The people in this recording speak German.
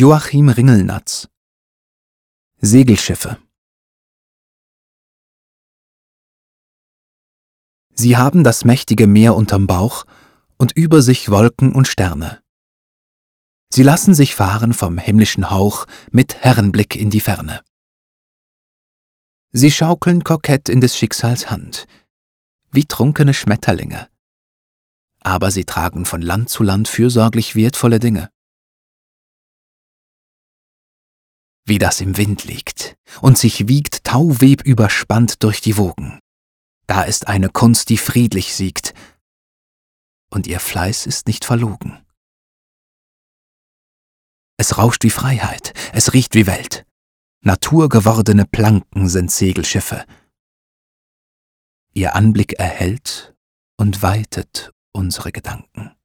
Joachim Ringelnatz Segelschiffe Sie haben das mächtige Meer unterm Bauch und über sich Wolken und Sterne. Sie lassen sich fahren vom himmlischen Hauch mit Herrenblick in die Ferne. Sie schaukeln kokett in des Schicksals Hand, wie trunkene Schmetterlinge. Aber sie tragen von Land zu Land fürsorglich wertvolle Dinge. Wie das im Wind liegt und sich wiegt Tauweb überspannt durch die Wogen. Da ist eine Kunst, die friedlich siegt, und ihr Fleiß ist nicht verlogen. Es rauscht wie Freiheit, es riecht wie Welt. Naturgewordene Planken sind Segelschiffe. Ihr Anblick erhellt und weitet unsere Gedanken.